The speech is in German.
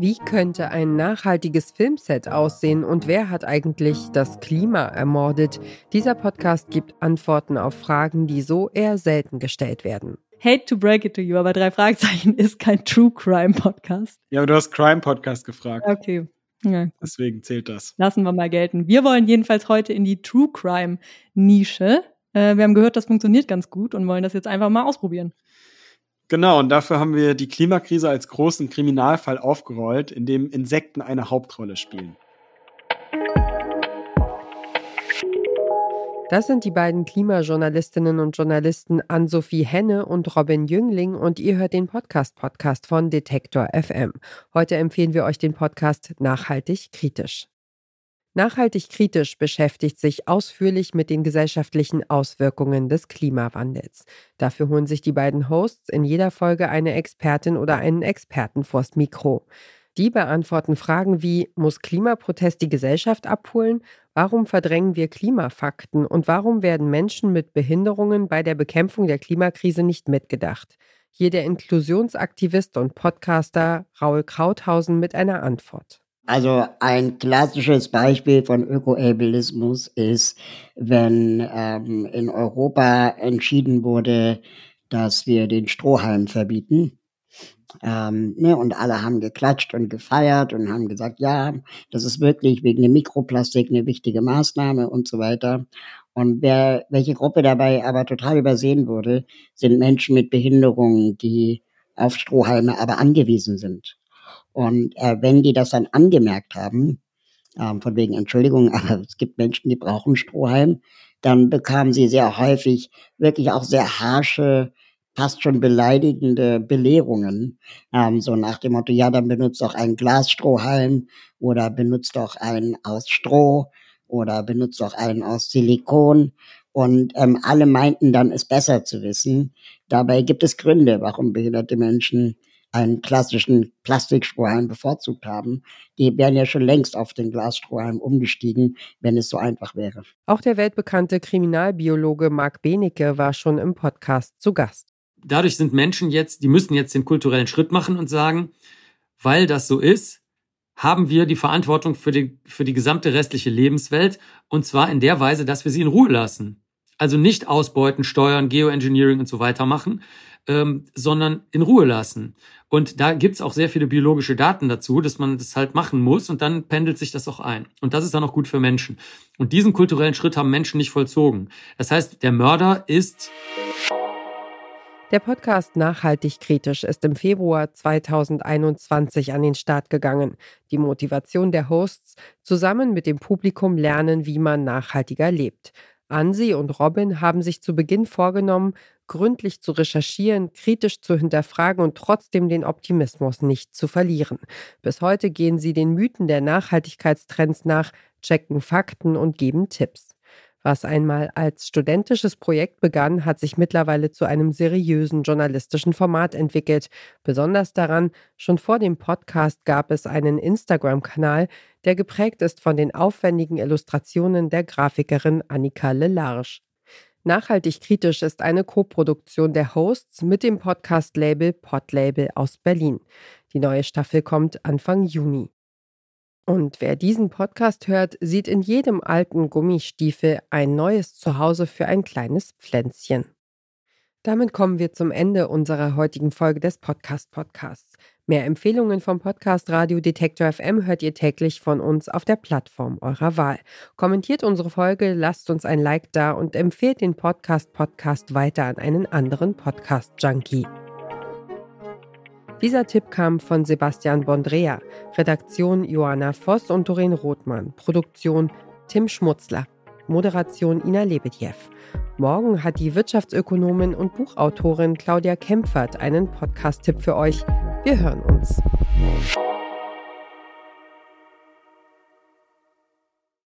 Wie könnte ein nachhaltiges Filmset aussehen und wer hat eigentlich das Klima ermordet? Dieser Podcast gibt Antworten auf Fragen, die so eher selten gestellt werden. Hate to break it to you, aber drei Fragezeichen ist kein True Crime Podcast. Ja, aber du hast Crime Podcast gefragt. Okay. Ja. Deswegen zählt das. Lassen wir mal gelten. Wir wollen jedenfalls heute in die True Crime Nische. Äh, wir haben gehört, das funktioniert ganz gut und wollen das jetzt einfach mal ausprobieren. Genau, und dafür haben wir die Klimakrise als großen Kriminalfall aufgerollt, in dem Insekten eine Hauptrolle spielen. Das sind die beiden Klimajournalistinnen und Journalisten Ann-Sophie Henne und Robin Jüngling und ihr hört den Podcast-Podcast von Detektor FM. Heute empfehlen wir euch den Podcast Nachhaltig kritisch. Nachhaltig kritisch beschäftigt sich ausführlich mit den gesellschaftlichen Auswirkungen des Klimawandels. Dafür holen sich die beiden Hosts in jeder Folge eine Expertin oder einen Experten vors Mikro. Die beantworten Fragen wie, muss Klimaprotest die Gesellschaft abholen? Warum verdrängen wir Klimafakten? Und warum werden Menschen mit Behinderungen bei der Bekämpfung der Klimakrise nicht mitgedacht? Hier der Inklusionsaktivist und Podcaster Raul Krauthausen mit einer Antwort. Also ein klassisches Beispiel von Ökoableismus ist, wenn ähm, in Europa entschieden wurde, dass wir den Strohhalm verbieten. Ähm, ne, und alle haben geklatscht und gefeiert und haben gesagt, ja, das ist wirklich wegen dem Mikroplastik eine wichtige Maßnahme und so weiter. Und wer, welche Gruppe dabei aber total übersehen wurde, sind Menschen mit Behinderungen, die auf Strohhalme aber angewiesen sind. Und äh, wenn die das dann angemerkt haben, ähm, von wegen Entschuldigung, aber es gibt Menschen, die brauchen Strohhalm, dann bekamen sie sehr häufig wirklich auch sehr harsche, fast schon beleidigende Belehrungen, ähm, so nach dem Motto, ja, dann benutzt doch einen Glasstrohhalm oder benutzt doch einen aus Stroh oder benutzt doch einen aus Silikon. Und ähm, alle meinten dann, es besser zu wissen. Dabei gibt es Gründe, warum behinderte Menschen einen klassischen Plastikstrohhalm bevorzugt haben, die wären ja schon längst auf den Glasstrohhalm umgestiegen, wenn es so einfach wäre. Auch der weltbekannte Kriminalbiologe Marc Benecke war schon im Podcast zu Gast. Dadurch sind Menschen jetzt, die müssen jetzt den kulturellen Schritt machen und sagen, weil das so ist, haben wir die Verantwortung für die, für die gesamte restliche Lebenswelt und zwar in der Weise, dass wir sie in Ruhe lassen. Also nicht ausbeuten, steuern, Geoengineering und so weiter machen, ähm, sondern in Ruhe lassen. Und da gibt's auch sehr viele biologische Daten dazu, dass man das halt machen muss und dann pendelt sich das auch ein. Und das ist dann auch gut für Menschen. Und diesen kulturellen Schritt haben Menschen nicht vollzogen. Das heißt, der Mörder ist. Der Podcast Nachhaltig Kritisch ist im Februar 2021 an den Start gegangen. Die Motivation der Hosts, zusammen mit dem Publikum lernen, wie man nachhaltiger lebt. Ansi und Robin haben sich zu Beginn vorgenommen, gründlich zu recherchieren, kritisch zu hinterfragen und trotzdem den Optimismus nicht zu verlieren. Bis heute gehen sie den Mythen der Nachhaltigkeitstrends nach, checken Fakten und geben Tipps. Was einmal als studentisches Projekt begann, hat sich mittlerweile zu einem seriösen journalistischen Format entwickelt. Besonders daran, schon vor dem Podcast gab es einen Instagram-Kanal, der geprägt ist von den aufwendigen Illustrationen der Grafikerin Annika Lelarge. Nachhaltig kritisch ist eine Koproduktion der Hosts mit dem Podcast-Label Podlabel aus Berlin. Die neue Staffel kommt Anfang Juni. Und wer diesen Podcast hört, sieht in jedem alten Gummistiefel ein neues Zuhause für ein kleines Pflänzchen. Damit kommen wir zum Ende unserer heutigen Folge des Podcast Podcasts. Mehr Empfehlungen vom Podcast Radio Detektor FM hört ihr täglich von uns auf der Plattform eurer Wahl. Kommentiert unsere Folge, lasst uns ein Like da und empfehlt den Podcast Podcast weiter an einen anderen Podcast Junkie. Dieser Tipp kam von Sebastian Bondrea, Redaktion Johanna Voss und Doreen Rothmann, Produktion Tim Schmutzler, Moderation Ina Lebedjew. Morgen hat die Wirtschaftsökonomin und Buchautorin Claudia Kempfert einen Podcast-Tipp für euch. Wir hören uns.